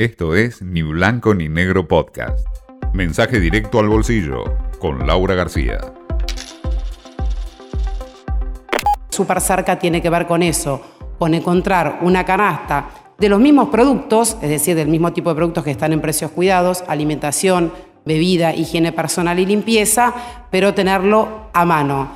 Esto es Ni Blanco ni Negro Podcast. Mensaje directo al bolsillo con Laura García. Super cerca tiene que ver con eso, con encontrar una canasta de los mismos productos, es decir, del mismo tipo de productos que están en precios cuidados, alimentación, bebida, higiene personal y limpieza, pero tenerlo a mano.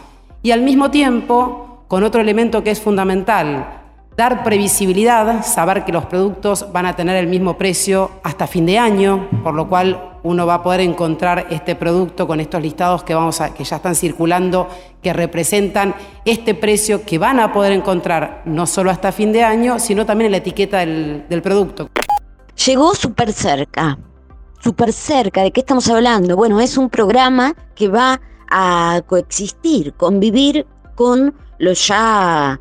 Y al mismo tiempo, con otro elemento que es fundamental, dar previsibilidad, saber que los productos van a tener el mismo precio hasta fin de año, por lo cual uno va a poder encontrar este producto con estos listados que, vamos que ya están circulando, que representan este precio que van a poder encontrar no solo hasta fin de año, sino también en la etiqueta del, del producto. Llegó súper cerca. Súper cerca, ¿de qué estamos hablando? Bueno, es un programa que va a coexistir, convivir con los ya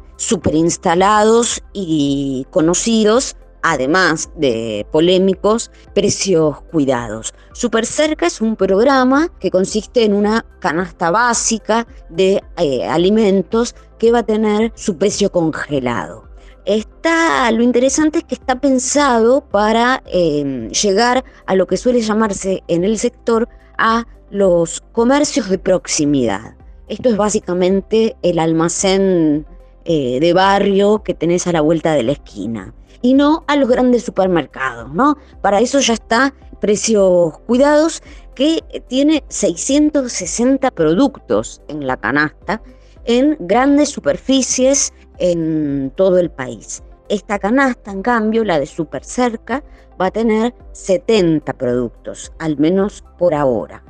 instalados y conocidos, además de polémicos, precios cuidados. Super Cerca es un programa que consiste en una canasta básica de eh, alimentos que va a tener su precio congelado. Está, lo interesante es que está pensado para em, llegar a lo que suele llamarse en el sector a los comercios de proximidad. Esto es básicamente el almacén eh, de barrio que tenés a la vuelta de la esquina y no a los grandes supermercados, ¿no? Para eso ya está precios cuidados que tiene 660 productos en la canasta en grandes superficies en todo el país. Esta canasta, en cambio, la de Super Cerca, va a tener 70 productos, al menos por ahora.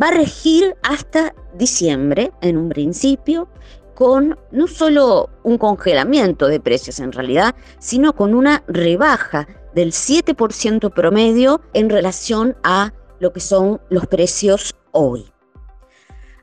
Va a regir hasta diciembre, en un principio, con no solo un congelamiento de precios en realidad, sino con una rebaja del 7% promedio en relación a lo que son los precios hoy.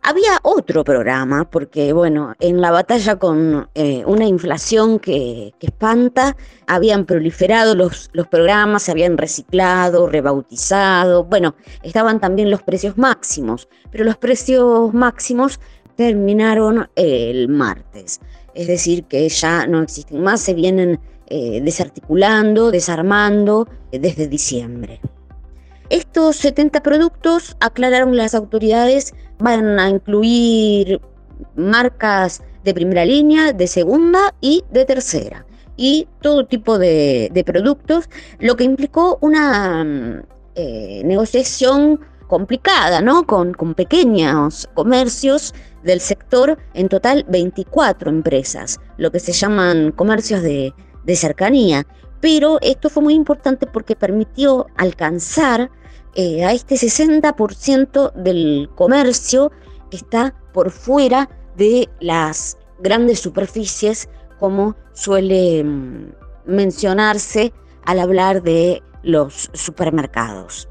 Había otro programa, porque bueno, en la batalla con eh, una inflación que, espanta, habían proliferado los, los programas, se habían reciclado, rebautizado, bueno, estaban también los precios máximos, pero los precios máximos terminaron el martes. Es decir, que ya no existen más, se vienen eh, desarticulando, desarmando eh, desde diciembre. Estos 70 productos, aclararon las autoridades, van a incluir marcas de primera línea, de segunda y de tercera. Y todo tipo de, productos, lo que implicó una mm, eh, negociación complicada, ¿no? Con, con pequeños comercios del sector, en total 24 empresas, lo que se llaman comercios de, cercanía. Pero esto fue muy importante porque permitió alcanzar eh, a este 60% del comercio que está por fuera de las grandes superficies, como suele mm, mencionarse al hablar de los supermercados.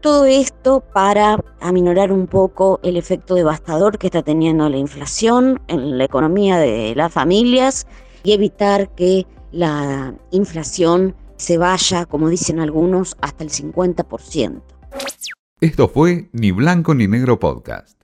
Todo esto para aminorar un poco el efecto devastador que está teniendo la inflación en la economía de las familias y evitar que la inflación se vaya, como dicen algunos, hasta el 50%. Esto fue Ni Blanco ni Negro Podcast.